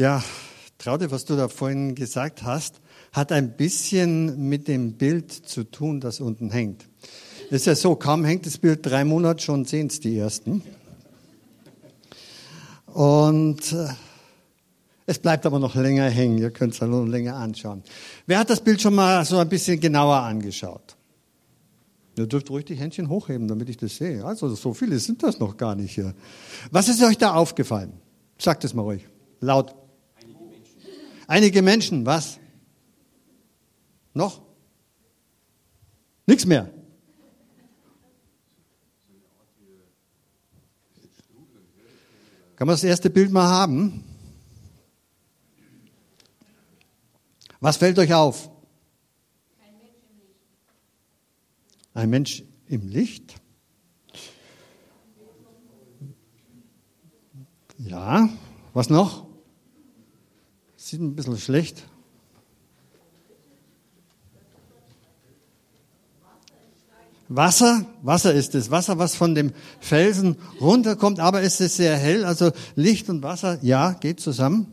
Ja, Traude, was du da vorhin gesagt hast, hat ein bisschen mit dem Bild zu tun, das unten hängt. Ist ja so, kaum hängt das Bild drei Monate, schon sehen es die Ersten. Und äh, es bleibt aber noch länger hängen, ihr könnt es ja noch länger anschauen. Wer hat das Bild schon mal so ein bisschen genauer angeschaut? Ihr dürft ruhig die Händchen hochheben, damit ich das sehe. Also so viele sind das noch gar nicht hier. Was ist euch da aufgefallen? Sagt es mal ruhig. Laut. Einige Menschen, was? Noch? Nichts mehr. Kann man das erste Bild mal haben? Was fällt euch auf? Ein Mensch im Licht? Ja, was noch? Sieht ein bisschen schlecht. Wasser, Wasser ist es, Wasser, was von dem Felsen runterkommt, aber es ist sehr hell, also Licht und Wasser, ja, geht zusammen.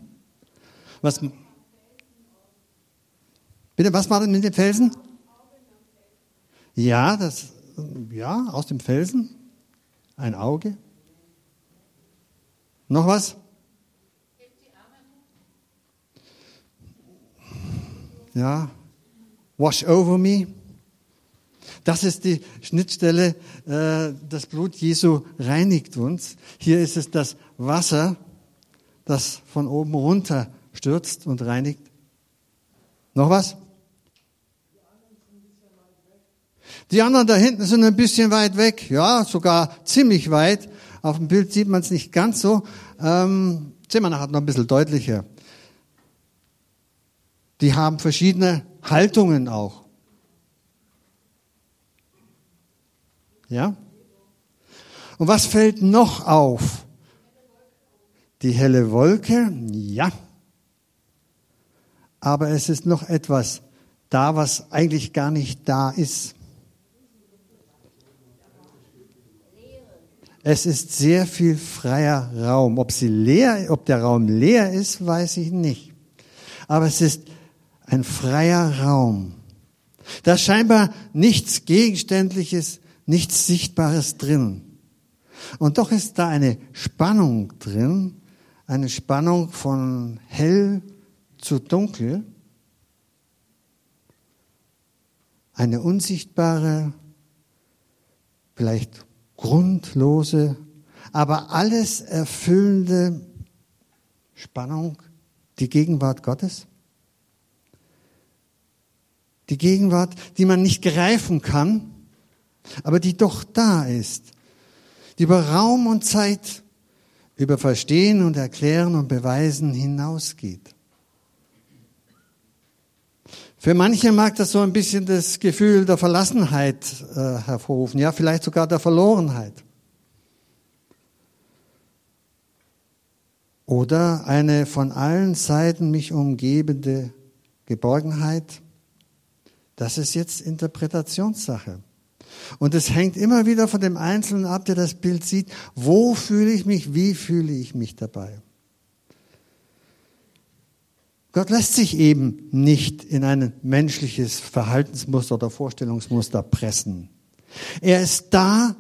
Was, bitte, was war denn mit dem Felsen? Ja, das, ja, aus dem Felsen, ein Auge. Noch was? Ja, wash over me. Das ist die Schnittstelle, äh, das Blut Jesu reinigt uns. Hier ist es das Wasser, das von oben runter stürzt und reinigt. Noch was? Die anderen da hinten sind ein bisschen weit weg, ja, sogar ziemlich weit. Auf dem Bild sieht man es nicht ganz so. Ähm, Zimmerner hat noch ein bisschen deutlicher. Die haben verschiedene Haltungen auch. Ja? Und was fällt noch auf? Die helle Wolke, ja. Aber es ist noch etwas da, was eigentlich gar nicht da ist. Es ist sehr viel freier Raum. Ob, sie leer, ob der Raum leer ist, weiß ich nicht. Aber es ist ein freier Raum. Da ist scheinbar nichts Gegenständliches, nichts Sichtbares drin. Und doch ist da eine Spannung drin, eine Spannung von hell zu dunkel, eine unsichtbare, vielleicht grundlose, aber alles erfüllende Spannung, die Gegenwart Gottes. Die Gegenwart, die man nicht greifen kann, aber die doch da ist, die über Raum und Zeit, über Verstehen und Erklären und Beweisen hinausgeht. Für manche mag das so ein bisschen das Gefühl der Verlassenheit äh, hervorrufen, ja, vielleicht sogar der Verlorenheit. Oder eine von allen Seiten mich umgebende Geborgenheit. Das ist jetzt Interpretationssache. Und es hängt immer wieder von dem Einzelnen ab, der das Bild sieht. Wo fühle ich mich? Wie fühle ich mich dabei? Gott lässt sich eben nicht in ein menschliches Verhaltensmuster oder Vorstellungsmuster pressen. Er ist da,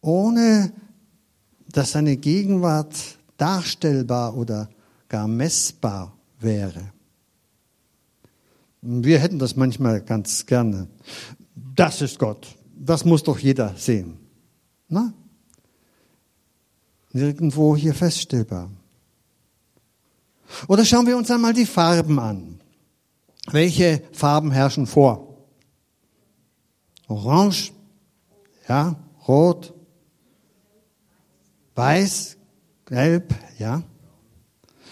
ohne dass seine Gegenwart darstellbar oder gar messbar wäre. Wir hätten das manchmal ganz gerne das ist Gott. Das muss doch jeder sehen. Na? Nirgendwo hier feststellbar. Oder schauen wir uns einmal die Farben an. Welche Farben herrschen vor? Orange, ja, rot, weiß, gelb, ja,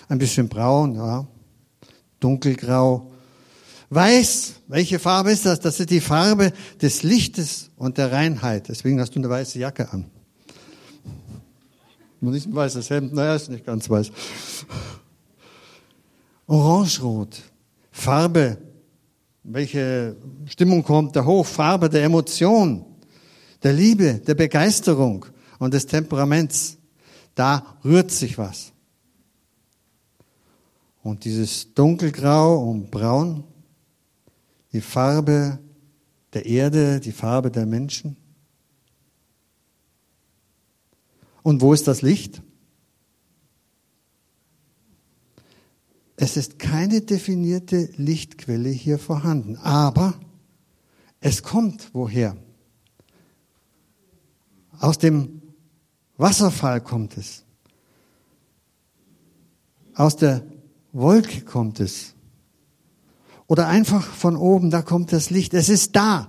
ein bisschen braun, ja, dunkelgrau, Weiß, welche Farbe ist das? Das ist die Farbe des Lichtes und der Reinheit. Deswegen hast du eine weiße Jacke an. Nur nicht ein weißes Hemd, naja, ist nicht ganz weiß. Orangerot, Farbe, welche Stimmung kommt da hoch? Farbe der Emotion, der Liebe, der Begeisterung und des Temperaments. Da rührt sich was. Und dieses dunkelgrau und braun, die Farbe der Erde, die Farbe der Menschen. Und wo ist das Licht? Es ist keine definierte Lichtquelle hier vorhanden, aber es kommt woher? Aus dem Wasserfall kommt es. Aus der Wolke kommt es. Oder einfach von oben, da kommt das Licht. Es ist da.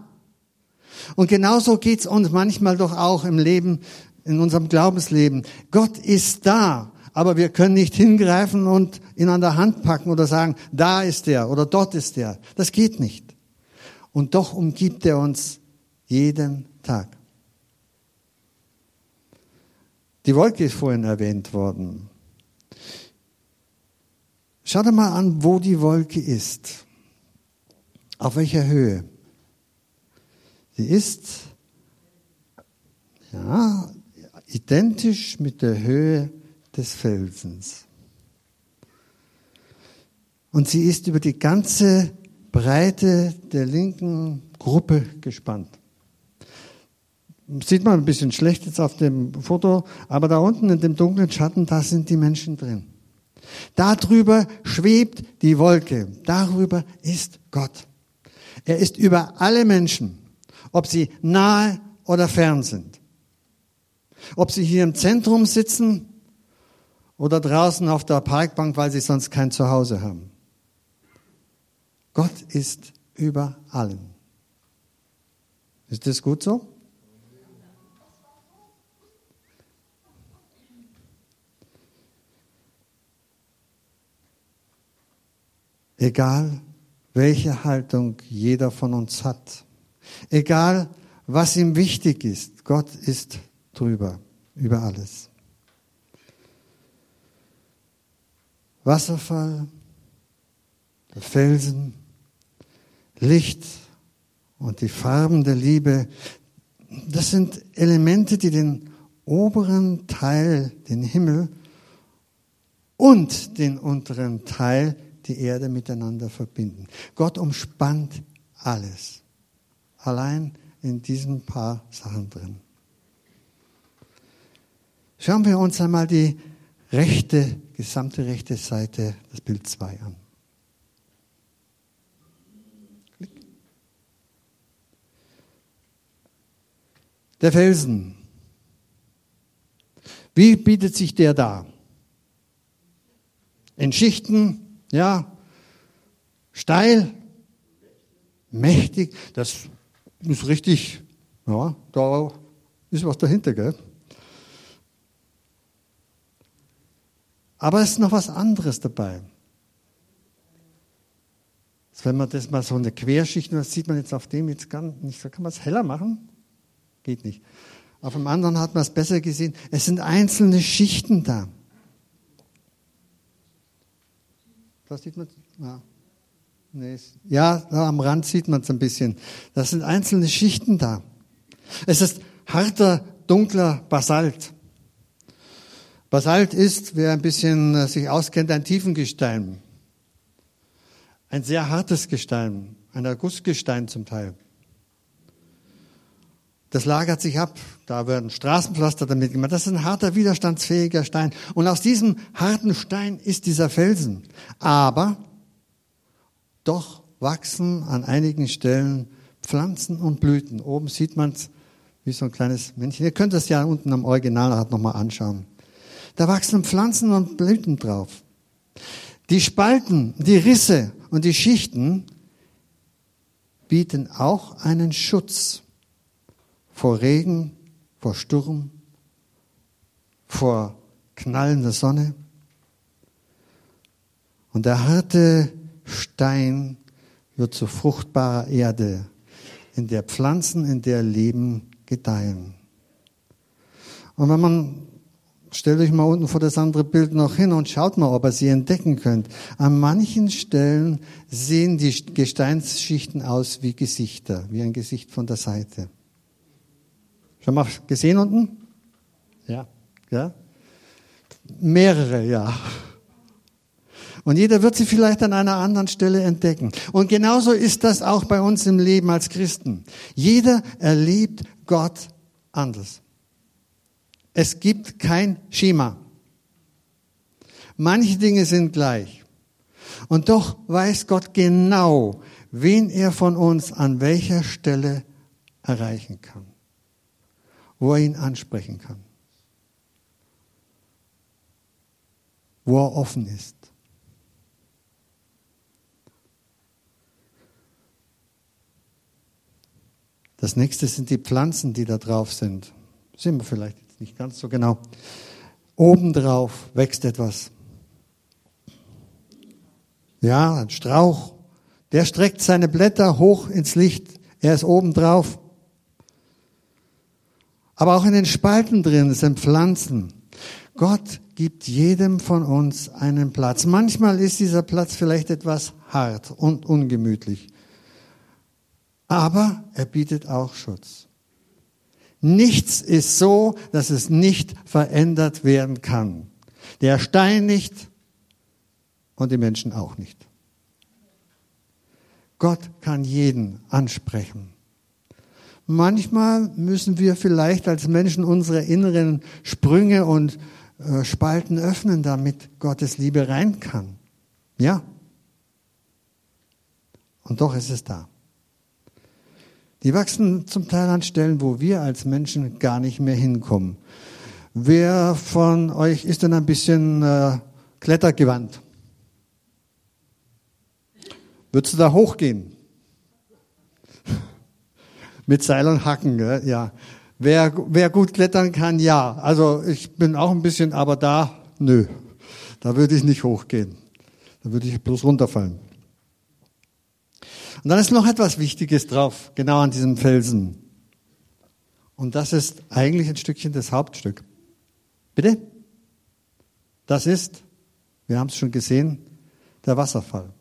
Und genauso geht's uns manchmal doch auch im Leben, in unserem Glaubensleben. Gott ist da, aber wir können nicht hingreifen und ihn an der Hand packen oder sagen, da ist er oder dort ist er. Das geht nicht. Und doch umgibt er uns jeden Tag. Die Wolke ist vorhin erwähnt worden. Schau dir mal an, wo die Wolke ist. Auf welcher Höhe? Sie ist ja, identisch mit der Höhe des Felsens. Und sie ist über die ganze Breite der linken Gruppe gespannt. Sieht man ein bisschen schlecht jetzt auf dem Foto, aber da unten in dem dunklen Schatten, da sind die Menschen drin. Darüber schwebt die Wolke. Darüber ist Gott. Er ist über alle Menschen, ob sie nahe oder fern sind. Ob sie hier im Zentrum sitzen oder draußen auf der Parkbank, weil sie sonst kein Zuhause haben. Gott ist über allen. Ist das gut so? Egal, welche Haltung jeder von uns hat, egal, was ihm wichtig ist, Gott ist drüber, über alles. Wasserfall, Felsen, Licht und die Farben der Liebe, das sind Elemente, die den oberen Teil, den Himmel und den unteren Teil die Erde miteinander verbinden. Gott umspannt alles. Allein in diesen paar Sachen drin. Schauen wir uns einmal die rechte, gesamte rechte Seite, das Bild 2 an. Der Felsen. Wie bietet sich der da? In Schichten, ja, steil, mächtig, das ist richtig, ja, da ist was dahinter, gell? Aber es ist noch was anderes dabei. Wenn man das mal so eine Querschicht, das sieht man jetzt auf dem jetzt gar nicht, kann man es heller machen? Geht nicht. Auf dem anderen hat man es besser gesehen. Es sind einzelne Schichten da. Das sieht man. Ja. Nee, ja, am Rand sieht man es ein bisschen. Das sind einzelne Schichten da. Es ist harter, dunkler Basalt. Basalt ist, wer ein bisschen äh, sich auskennt, ein Tiefengestein. Ein sehr hartes Gestein, ein Ergussgestein zum Teil. Das lagert sich ab. Da werden Straßenpflaster damit gemacht. Das ist ein harter, widerstandsfähiger Stein. Und aus diesem harten Stein ist dieser Felsen. Aber doch wachsen an einigen Stellen Pflanzen und Blüten. Oben sieht man es wie so ein kleines Männchen. Ihr könnt das ja unten am Originalrad nochmal anschauen. Da wachsen Pflanzen und Blüten drauf. Die Spalten, die Risse und die Schichten bieten auch einen Schutz vor Regen, vor Sturm, vor knallender Sonne. Und der harte Stein wird zu fruchtbarer Erde, in der Pflanzen, in der Leben gedeihen. Und wenn man, stellt euch mal unten vor das andere Bild noch hin und schaut mal, ob ihr sie entdecken könnt. An manchen Stellen sehen die Gesteinsschichten aus wie Gesichter, wie ein Gesicht von der Seite. Schon mal gesehen unten? Ja. Ja? Mehrere, ja. Und jeder wird sie vielleicht an einer anderen Stelle entdecken. Und genauso ist das auch bei uns im Leben als Christen. Jeder erlebt Gott anders. Es gibt kein Schema. Manche Dinge sind gleich. Und doch weiß Gott genau, wen er von uns an welcher Stelle erreichen kann, wo er ihn ansprechen kann, wo er offen ist. Das nächste sind die Pflanzen, die da drauf sind. Sehen wir vielleicht jetzt nicht ganz so genau. Obendrauf wächst etwas. Ja, ein Strauch. Der streckt seine Blätter hoch ins Licht. Er ist obendrauf. Aber auch in den Spalten drin sind Pflanzen. Gott gibt jedem von uns einen Platz. Manchmal ist dieser Platz vielleicht etwas hart und ungemütlich. Aber er bietet auch Schutz. Nichts ist so, dass es nicht verändert werden kann. Der Stein nicht und die Menschen auch nicht. Gott kann jeden ansprechen. Manchmal müssen wir vielleicht als Menschen unsere inneren Sprünge und äh, Spalten öffnen, damit Gottes Liebe rein kann. Ja. Und doch ist es da. Die wachsen zum Teil an Stellen, wo wir als Menschen gar nicht mehr hinkommen. Wer von euch ist denn ein bisschen äh, klettergewandt? Würdest du da hochgehen? Mit Seil und Hacken, gell? ja. Wer, wer gut klettern kann, ja. Also ich bin auch ein bisschen, aber da, nö. Da würde ich nicht hochgehen. Da würde ich bloß runterfallen. Und dann ist noch etwas Wichtiges drauf, genau an diesem Felsen. Und das ist eigentlich ein Stückchen das Hauptstück. Bitte? Das ist, wir haben es schon gesehen, der Wasserfall.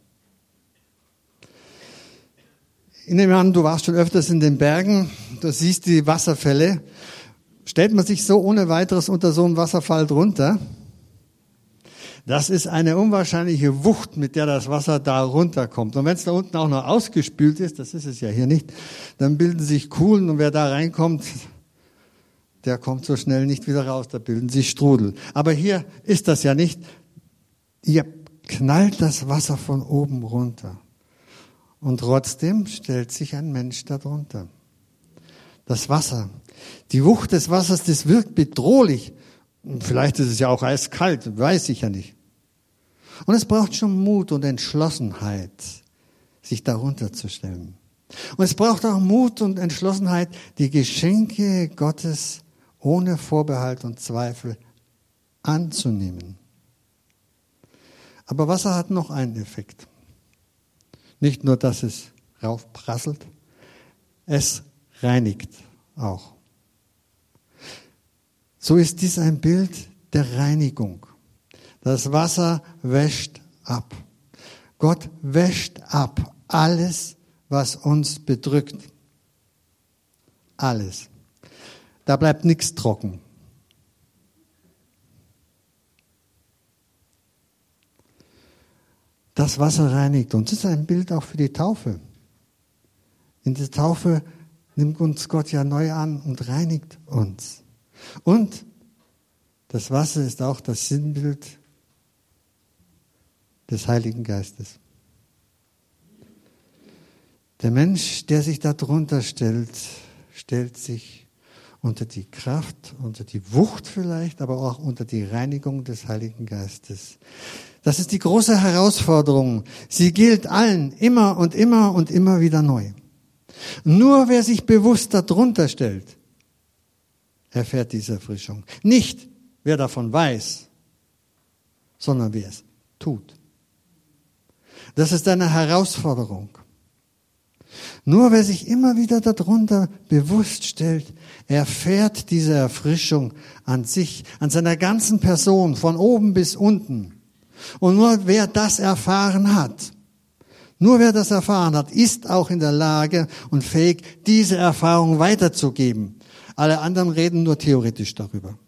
Ich nehme an, du warst schon öfters in den Bergen, du siehst die Wasserfälle. Stellt man sich so ohne weiteres unter so einen Wasserfall drunter? Das ist eine unwahrscheinliche Wucht, mit der das Wasser da runterkommt. Und wenn es da unten auch noch ausgespült ist, das ist es ja hier nicht, dann bilden sich Kuhlen und wer da reinkommt, der kommt so schnell nicht wieder raus, da bilden sich Strudel. Aber hier ist das ja nicht. Ihr knallt das Wasser von oben runter. Und trotzdem stellt sich ein Mensch darunter. Das Wasser, die Wucht des Wassers, das wirkt bedrohlich. Vielleicht ist es ja auch eiskalt, weiß ich ja nicht. Und es braucht schon Mut und Entschlossenheit, sich darunter zu stellen. Und es braucht auch Mut und Entschlossenheit, die Geschenke Gottes ohne Vorbehalt und Zweifel anzunehmen. Aber Wasser hat noch einen Effekt. Nicht nur, dass es raufprasselt, es reinigt auch. So ist dies ein Bild der Reinigung. Das Wasser wäscht ab. Gott wäscht ab alles, was uns bedrückt. Alles. Da bleibt nichts trocken. Das Wasser reinigt uns. Das ist ein Bild auch für die Taufe. In der Taufe nimmt uns Gott ja neu an und reinigt uns. Und das Wasser ist auch das Sinnbild des Heiligen Geistes. Der Mensch, der sich darunter stellt, stellt sich unter die Kraft, unter die Wucht vielleicht, aber auch unter die Reinigung des Heiligen Geistes. Das ist die große Herausforderung. Sie gilt allen immer und immer und immer wieder neu. Nur wer sich bewusst darunter stellt, erfährt diese Erfrischung. Nicht wer davon weiß, sondern wer es tut. Das ist eine Herausforderung. Nur wer sich immer wieder darunter bewusst stellt, erfährt diese Erfrischung an sich, an seiner ganzen Person, von oben bis unten. Und nur wer das erfahren hat, nur wer das erfahren hat, ist auch in der Lage und fähig, diese Erfahrung weiterzugeben. Alle anderen reden nur theoretisch darüber.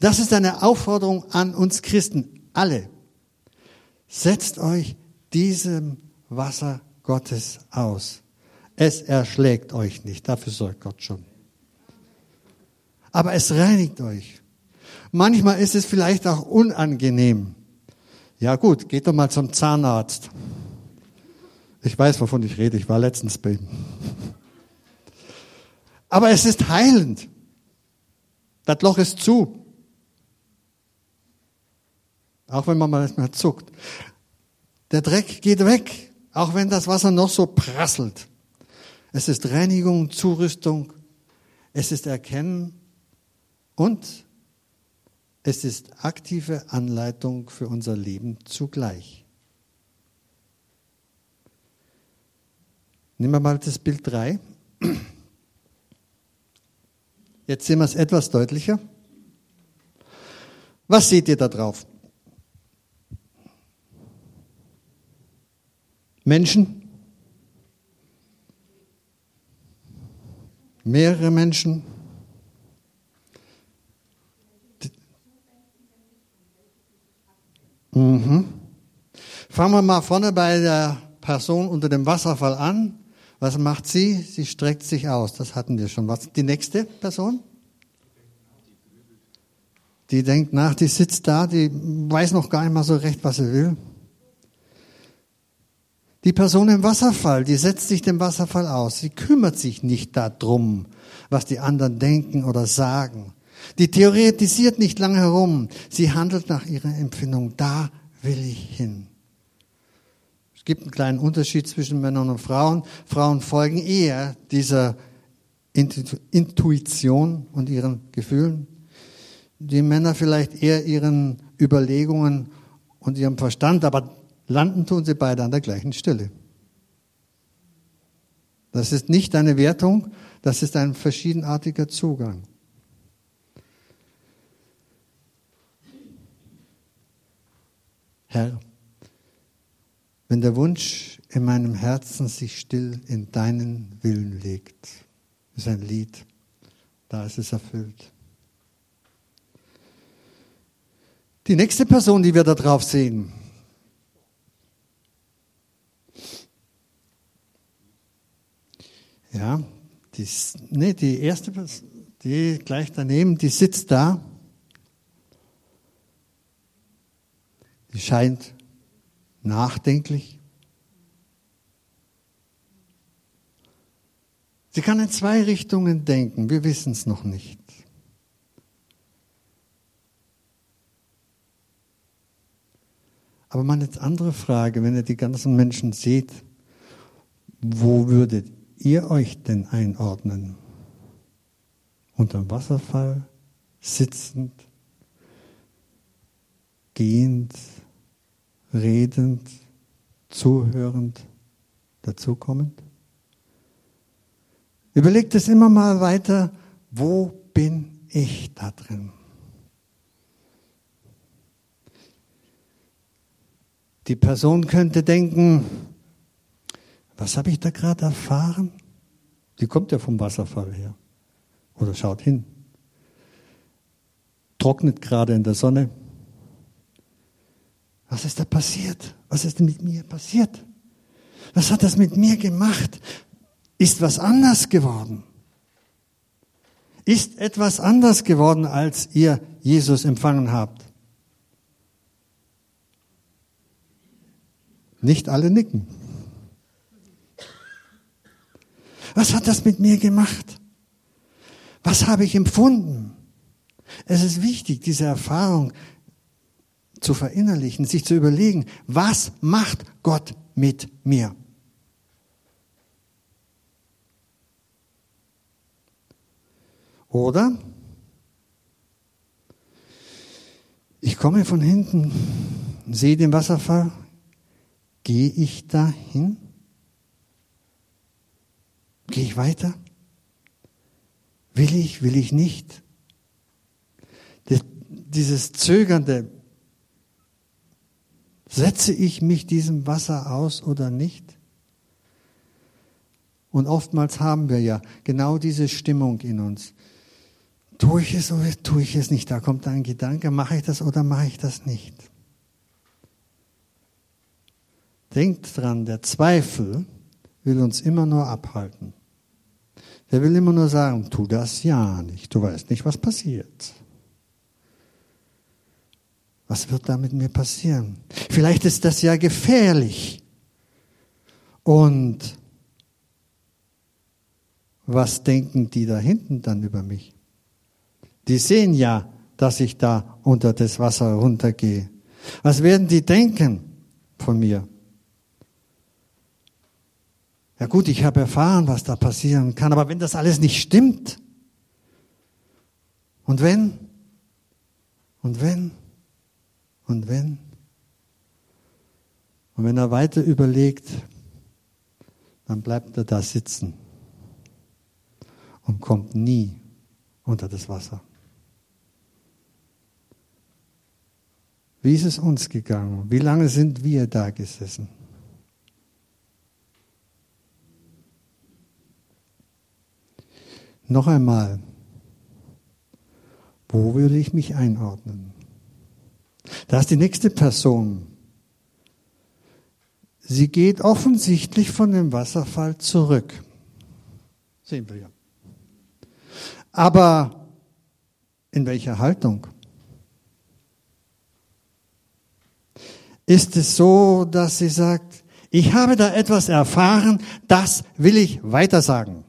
Das ist eine Aufforderung an uns Christen, alle. Setzt euch diesem Wasser Gottes aus. Es erschlägt euch nicht, dafür sorgt Gott schon. Aber es reinigt euch. Manchmal ist es vielleicht auch unangenehm. Ja gut, geht doch mal zum Zahnarzt. Ich weiß, wovon ich rede. Ich war letztens bei ihm. Aber es ist heilend. Das Loch ist zu. Auch wenn man mal nicht mehr zuckt. Der Dreck geht weg, auch wenn das Wasser noch so prasselt. Es ist Reinigung, Zurüstung, es ist Erkennen und es ist aktive Anleitung für unser Leben zugleich. Nehmen wir mal das Bild 3. Jetzt sehen wir es etwas deutlicher. Was seht ihr da drauf? Menschen? Mehrere Menschen? Mhm. Fangen wir mal vorne bei der Person unter dem Wasserfall an. Was macht sie? Sie streckt sich aus. Das hatten wir schon. Was? Die nächste Person? Die denkt nach, die sitzt da, die weiß noch gar nicht mal so recht, was sie will. Die Person im Wasserfall, die setzt sich dem Wasserfall aus. Sie kümmert sich nicht darum, was die anderen denken oder sagen. Die theoretisiert nicht lange herum. Sie handelt nach ihrer Empfindung. Da will ich hin. Es gibt einen kleinen Unterschied zwischen Männern und Frauen. Frauen folgen eher dieser Intuition und ihren Gefühlen. Die Männer vielleicht eher ihren Überlegungen und ihrem Verstand, aber landen tun sie beide an der gleichen Stelle. Das ist nicht eine Wertung, das ist ein verschiedenartiger Zugang. Herr, wenn der Wunsch in meinem Herzen sich still in deinen Willen legt, ist ein Lied, da ist es erfüllt. Die nächste Person, die wir da drauf sehen, ja, die, nee, die erste, die gleich daneben, die sitzt da, die scheint nachdenklich. Sie kann in zwei Richtungen denken, wir wissen es noch nicht. Aber meine andere Frage, wenn ihr die ganzen Menschen seht, wo würdet ihr euch denn einordnen? Unterm Wasserfall, sitzend, gehend, redend, zuhörend, dazukommend? Überlegt es immer mal weiter, wo bin ich da drin? Die Person könnte denken, was habe ich da gerade erfahren? Die kommt ja vom Wasserfall her oder schaut hin, trocknet gerade in der Sonne, was ist da passiert? Was ist mit mir passiert? Was hat das mit mir gemacht? Ist was anders geworden? Ist etwas anders geworden, als ihr Jesus empfangen habt? Nicht alle nicken. Was hat das mit mir gemacht? Was habe ich empfunden? Es ist wichtig, diese Erfahrung zu verinnerlichen, sich zu überlegen, was macht Gott mit mir? Oder ich komme von hinten, sehe den Wasserfall, gehe ich dahin? Gehe ich weiter? Will ich, will ich nicht? Dieses zögernde, Setze ich mich diesem Wasser aus oder nicht? Und oftmals haben wir ja genau diese Stimmung in uns. Tue ich es oder tue ich es nicht? Da kommt ein Gedanke, mache ich das oder mache ich das nicht? Denkt dran, der Zweifel will uns immer nur abhalten. Der will immer nur sagen, tu das ja nicht, du weißt nicht, was passiert. Was wird da mit mir passieren? Vielleicht ist das ja gefährlich. Und was denken die da hinten dann über mich? Die sehen ja, dass ich da unter das Wasser runtergehe. Was werden die denken von mir? Ja gut, ich habe erfahren, was da passieren kann, aber wenn das alles nicht stimmt, und wenn, und wenn, und wenn, und wenn er weiter überlegt, dann bleibt er da sitzen und kommt nie unter das Wasser. Wie ist es uns gegangen? Wie lange sind wir da gesessen? Noch einmal, wo würde ich mich einordnen? Da ist die nächste Person. Sie geht offensichtlich von dem Wasserfall zurück. Sehen wir ja. Aber in welcher Haltung? Ist es so, dass sie sagt, ich habe da etwas erfahren, das will ich weitersagen.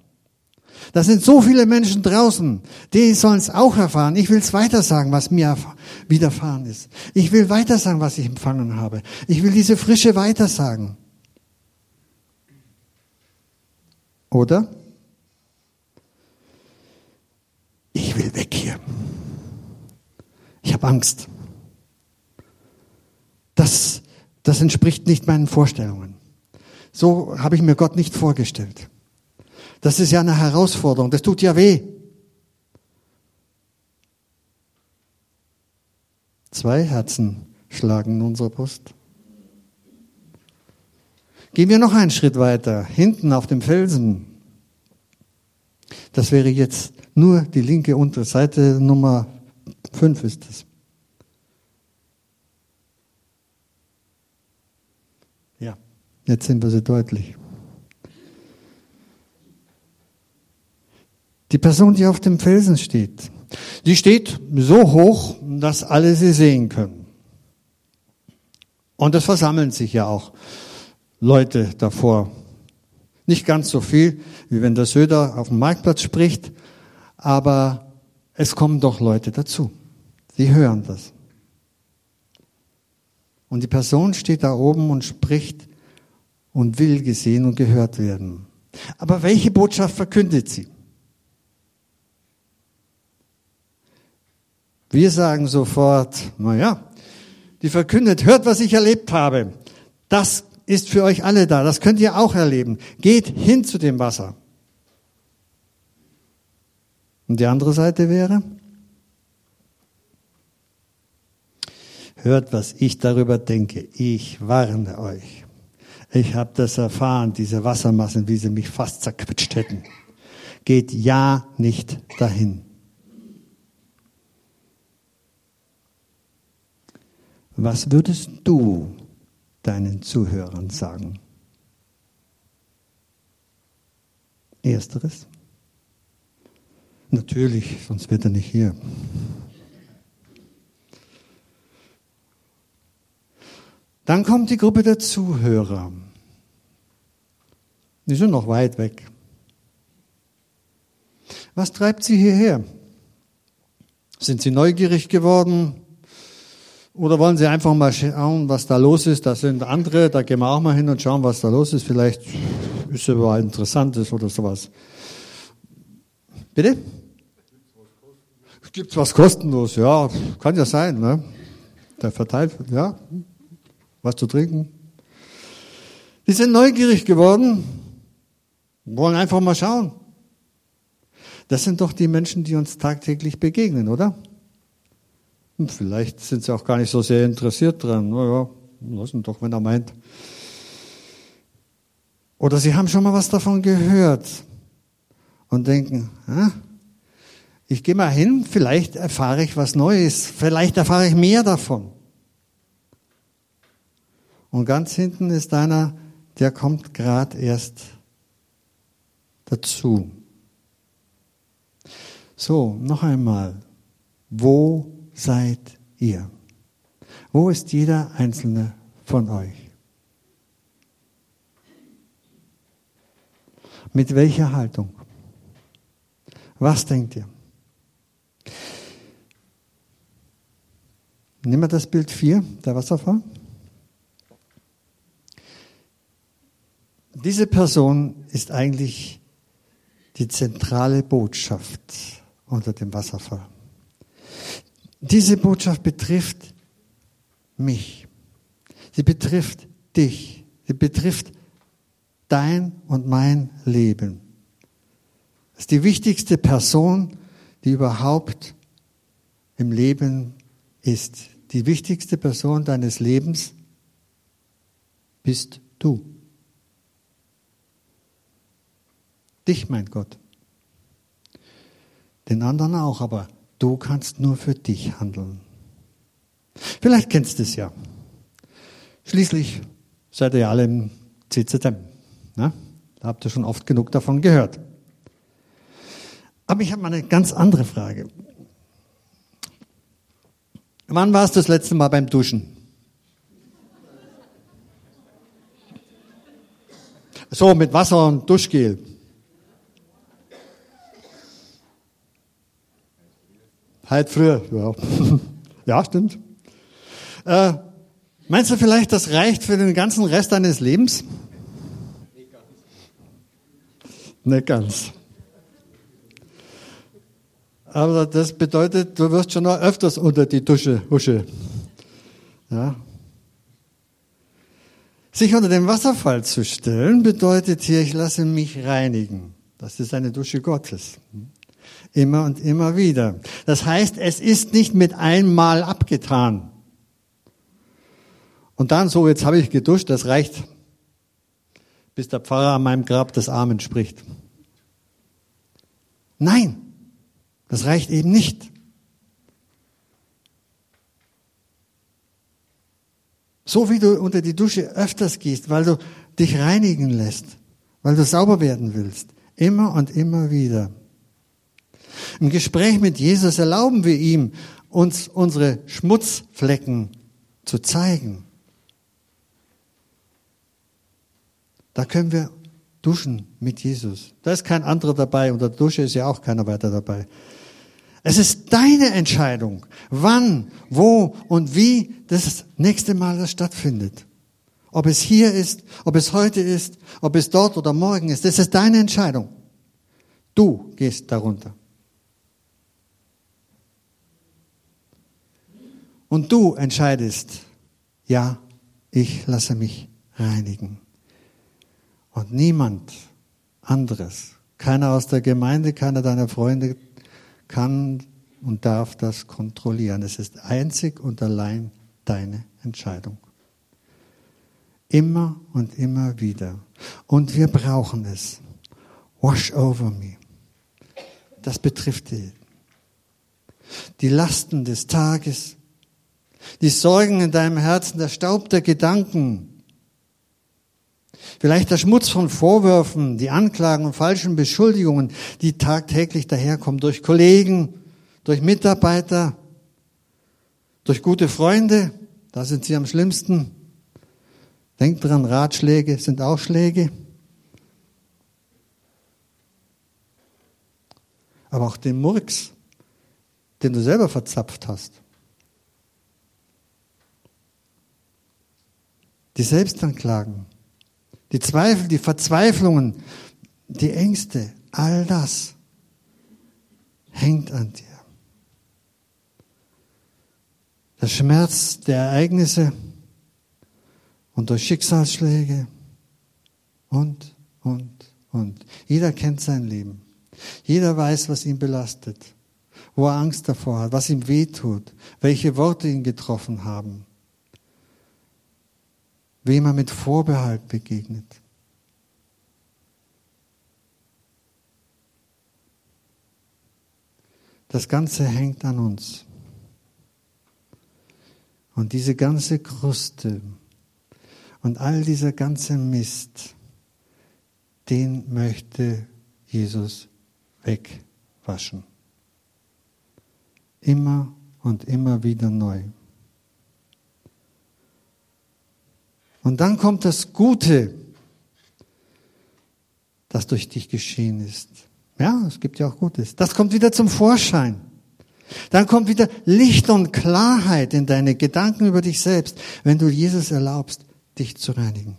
Da sind so viele Menschen draußen, die sollen es auch erfahren. Ich will es weitersagen, was mir widerfahren ist. Ich will weitersagen, was ich empfangen habe. Ich will diese Frische weitersagen. Oder? Ich will weg hier. Ich habe Angst. Das, das entspricht nicht meinen Vorstellungen. So habe ich mir Gott nicht vorgestellt. Das ist ja eine Herausforderung. Das tut ja weh. Zwei Herzen schlagen in unserer Brust. Gehen wir noch einen Schritt weiter. Hinten auf dem Felsen. Das wäre jetzt nur die linke untere Seite, Nummer fünf ist es. Ja, jetzt sind wir sie deutlich. Die Person, die auf dem Felsen steht, die steht so hoch, dass alle sie sehen können. Und es versammeln sich ja auch Leute davor. Nicht ganz so viel, wie wenn der Söder auf dem Marktplatz spricht, aber es kommen doch Leute dazu. Sie hören das. Und die Person steht da oben und spricht und will gesehen und gehört werden. Aber welche Botschaft verkündet sie? Wir sagen sofort, naja, die verkündet, hört, was ich erlebt habe. Das ist für euch alle da. Das könnt ihr auch erleben. Geht hin zu dem Wasser. Und die andere Seite wäre, hört, was ich darüber denke. Ich warne euch. Ich habe das erfahren, diese Wassermassen, wie sie mich fast zerquetscht hätten. Geht ja nicht dahin. Was würdest du deinen Zuhörern sagen? Ersteres? Natürlich, sonst wird er nicht hier. Dann kommt die Gruppe der Zuhörer. Die sind noch weit weg. Was treibt sie hierher? Sind sie neugierig geworden? Oder wollen Sie einfach mal schauen, was da los ist? Da sind andere, da gehen wir auch mal hin und schauen, was da los ist. Vielleicht ist es was Interessantes oder sowas. Bitte? Gibt's was kostenlos? Ja, kann ja sein, ne? Der verteilt, ja, was zu trinken. Die sind neugierig geworden, wollen einfach mal schauen. Das sind doch die Menschen, die uns tagtäglich begegnen, oder? Und vielleicht sind sie auch gar nicht so sehr interessiert dran. Naja, lassen doch, wenn er meint. Oder sie haben schon mal was davon gehört und denken, ah, ich gehe mal hin, vielleicht erfahre ich was Neues, vielleicht erfahre ich mehr davon. Und ganz hinten ist einer, der kommt gerade erst dazu. So, noch einmal. Wo seid ihr? Wo ist jeder einzelne von euch? Mit welcher Haltung? Was denkt ihr? Nehmen wir das Bild 4, der Wasserfall. Diese Person ist eigentlich die zentrale Botschaft unter dem Wasserfall. Diese Botschaft betrifft mich. Sie betrifft dich. Sie betrifft dein und mein Leben. Das ist die wichtigste Person, die überhaupt im Leben ist. Die wichtigste Person deines Lebens bist du. Dich, mein Gott. Den anderen auch, aber du kannst nur für dich handeln. Vielleicht kennst du es ja. Schließlich seid ihr alle im CZM. Ne? Da habt ihr schon oft genug davon gehört. Aber ich habe mal eine ganz andere Frage. Wann warst du das letzte Mal beim Duschen? So, mit Wasser und Duschgel. Halt früher, ja. ja, stimmt. Äh, meinst du vielleicht, das reicht für den ganzen Rest deines Lebens? Nicht ganz. Nicht ganz. Aber das bedeutet, du wirst schon noch öfters unter die Dusche husche. Ja. Sich unter den Wasserfall zu stellen, bedeutet hier, ich lasse mich reinigen. Das ist eine Dusche Gottes. Immer und immer wieder. Das heißt, es ist nicht mit einmal abgetan. Und dann so, jetzt habe ich geduscht, das reicht, bis der Pfarrer an meinem Grab das Amen spricht. Nein, das reicht eben nicht. So wie du unter die Dusche öfters gehst, weil du dich reinigen lässt, weil du sauber werden willst, immer und immer wieder. Im Gespräch mit Jesus erlauben wir ihm, uns unsere Schmutzflecken zu zeigen. Da können wir duschen mit Jesus. Da ist kein anderer dabei und der Dusche ist ja auch keiner weiter dabei. Es ist deine Entscheidung, wann, wo und wie das nächste Mal das stattfindet. Ob es hier ist, ob es heute ist, ob es dort oder morgen ist, das ist deine Entscheidung. Du gehst darunter. Und du entscheidest, ja, ich lasse mich reinigen. Und niemand anderes, keiner aus der Gemeinde, keiner deiner Freunde kann und darf das kontrollieren. Es ist einzig und allein deine Entscheidung. Immer und immer wieder. Und wir brauchen es. Wash over me. Das betrifft die. Die Lasten des Tages, die Sorgen in deinem Herzen, der Staub der Gedanken, vielleicht der Schmutz von Vorwürfen, die Anklagen und falschen Beschuldigungen, die tagtäglich daherkommen durch Kollegen, durch Mitarbeiter, durch gute Freunde, da sind sie am schlimmsten. Denkt dran, Ratschläge sind auch Schläge. Aber auch den Murks, den du selber verzapft hast. Die Selbstanklagen, die Zweifel, die Verzweiflungen, die Ängste, all das hängt an dir. Der Schmerz der Ereignisse und durch Schicksalsschläge und, und, und. Jeder kennt sein Leben. Jeder weiß, was ihn belastet, wo er Angst davor hat, was ihm wehtut, welche Worte ihn getroffen haben wem er mit Vorbehalt begegnet. Das Ganze hängt an uns. Und diese ganze Kruste Und all dieser ganze Mist, den möchte Jesus wegwaschen. Immer und immer wieder neu. Und dann kommt das Gute, das durch dich geschehen ist. Ja, es gibt ja auch Gutes. Das kommt wieder zum Vorschein. Dann kommt wieder Licht und Klarheit in deine Gedanken über dich selbst, wenn du Jesus erlaubst, dich zu reinigen.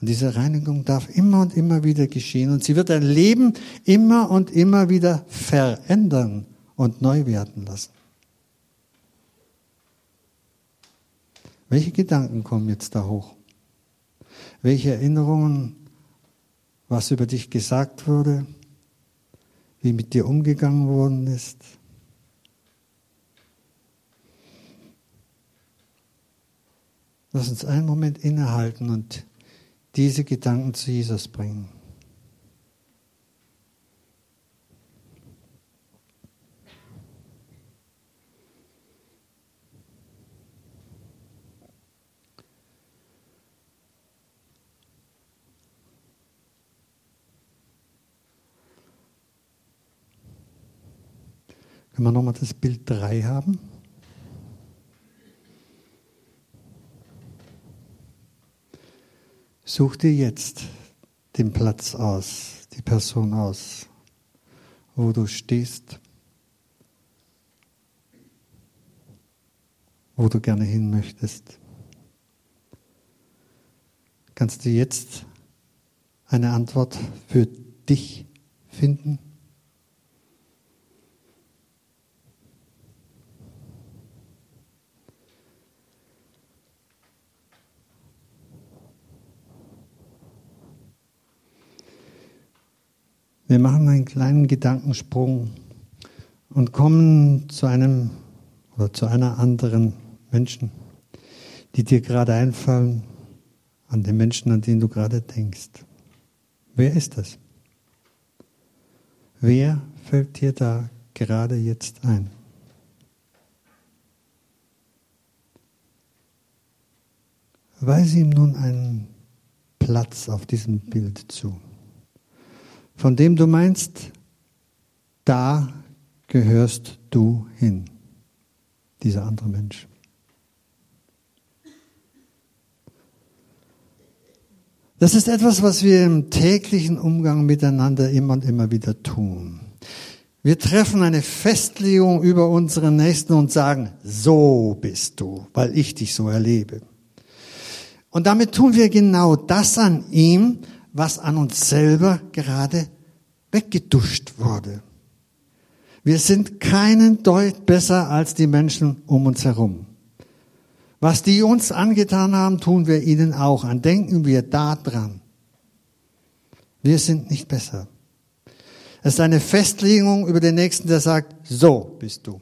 Und diese Reinigung darf immer und immer wieder geschehen und sie wird dein Leben immer und immer wieder verändern und neu werden lassen. Welche Gedanken kommen jetzt da hoch? Welche Erinnerungen, was über dich gesagt wurde, wie mit dir umgegangen worden ist? Lass uns einen Moment innehalten und diese Gedanken zu Jesus bringen. Können wir nochmal das Bild 3 haben? Such dir jetzt den Platz aus, die Person aus, wo du stehst, wo du gerne hin möchtest. Kannst du jetzt eine Antwort für dich finden? Wir machen einen kleinen Gedankensprung und kommen zu einem oder zu einer anderen Menschen, die dir gerade einfallen, an den Menschen, an den du gerade denkst. Wer ist das? Wer fällt dir da gerade jetzt ein? Weise ihm nun einen Platz auf diesem Bild zu von dem du meinst, da gehörst du hin, dieser andere Mensch. Das ist etwas, was wir im täglichen Umgang miteinander immer und immer wieder tun. Wir treffen eine Festlegung über unseren Nächsten und sagen, so bist du, weil ich dich so erlebe. Und damit tun wir genau das an ihm, was an uns selber gerade weggeduscht wurde. Wir sind keinen Deut besser als die Menschen um uns herum. Was die uns angetan haben, tun wir ihnen auch an. Denken wir da dran. Wir sind nicht besser. Es ist eine Festlegung über den Nächsten, der sagt, so bist du.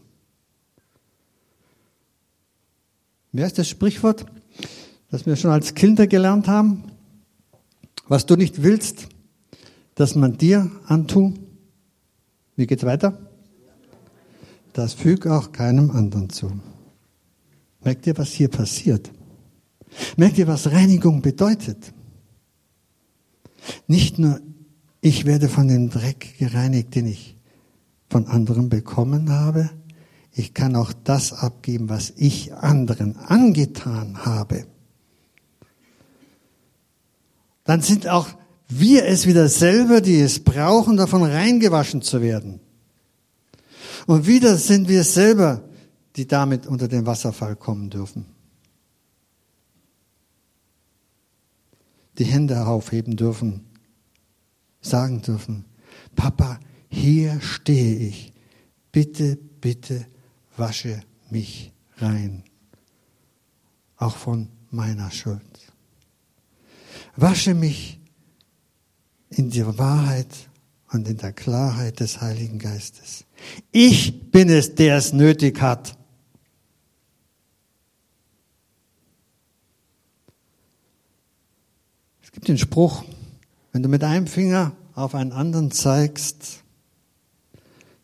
Wer ist das Sprichwort, das wir schon als Kinder gelernt haben? Was du nicht willst, dass man dir antut, wie geht's weiter? Das füg auch keinem anderen zu. Merkt ihr, was hier passiert? Merkt ihr, was Reinigung bedeutet? Nicht nur, ich werde von dem Dreck gereinigt, den ich von anderen bekommen habe, ich kann auch das abgeben, was ich anderen angetan habe dann sind auch wir es wieder selber, die es brauchen, davon reingewaschen zu werden. Und wieder sind wir selber, die damit unter den Wasserfall kommen dürfen. Die Hände aufheben dürfen, sagen dürfen, Papa, hier stehe ich. Bitte, bitte wasche mich rein. Auch von meiner Schuld. Wasche mich in der Wahrheit und in der Klarheit des Heiligen Geistes. Ich bin es, der es nötig hat. Es gibt den Spruch, wenn du mit einem Finger auf einen anderen zeigst,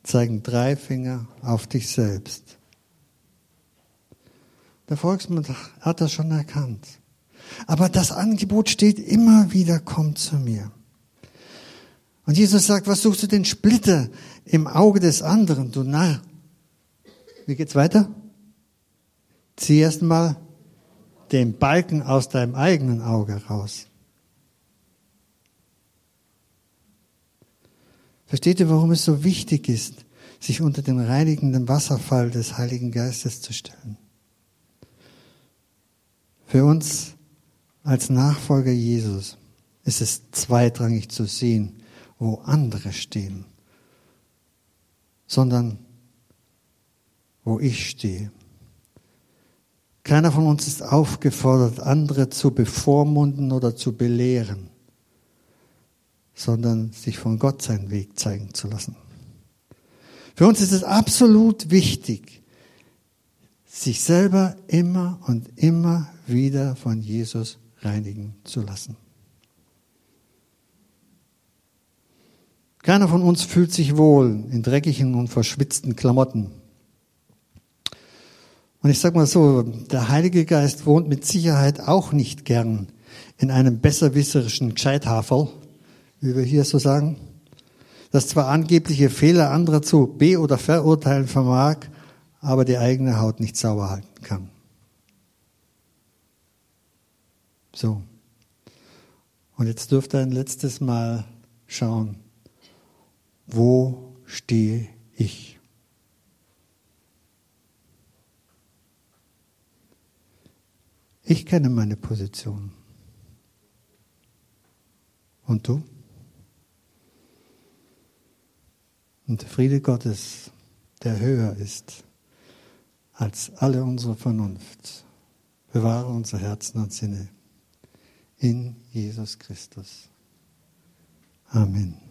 zeigen drei Finger auf dich selbst. Der Volksmund hat das schon erkannt. Aber das Angebot steht immer wieder, komm zu mir. Und Jesus sagt, was suchst du den Splitter im Auge des anderen, du Narr? Wie geht's weiter? Zieh erst mal den Balken aus deinem eigenen Auge raus. Versteht ihr, warum es so wichtig ist, sich unter den reinigenden Wasserfall des Heiligen Geistes zu stellen? Für uns als Nachfolger Jesus ist es zweitrangig zu sehen, wo andere stehen, sondern wo ich stehe. Keiner von uns ist aufgefordert, andere zu bevormunden oder zu belehren, sondern sich von Gott seinen Weg zeigen zu lassen. Für uns ist es absolut wichtig, sich selber immer und immer wieder von Jesus reinigen zu lassen. Keiner von uns fühlt sich wohl in dreckigen und verschwitzten Klamotten. Und ich sage mal so, der Heilige Geist wohnt mit Sicherheit auch nicht gern in einem besserwisserischen Gescheithaferl, wie wir hier so sagen, das zwar angebliche Fehler anderer zu be- oder verurteilen vermag, aber die eigene Haut nicht sauber halten kann. So. Und jetzt dürft ihr ein letztes Mal schauen, wo stehe ich? Ich kenne meine Position. Und du? Und der Friede Gottes, der höher ist als alle unsere Vernunft, bewahre unsere Herzen und Sinne in Jesus Christus. Amen.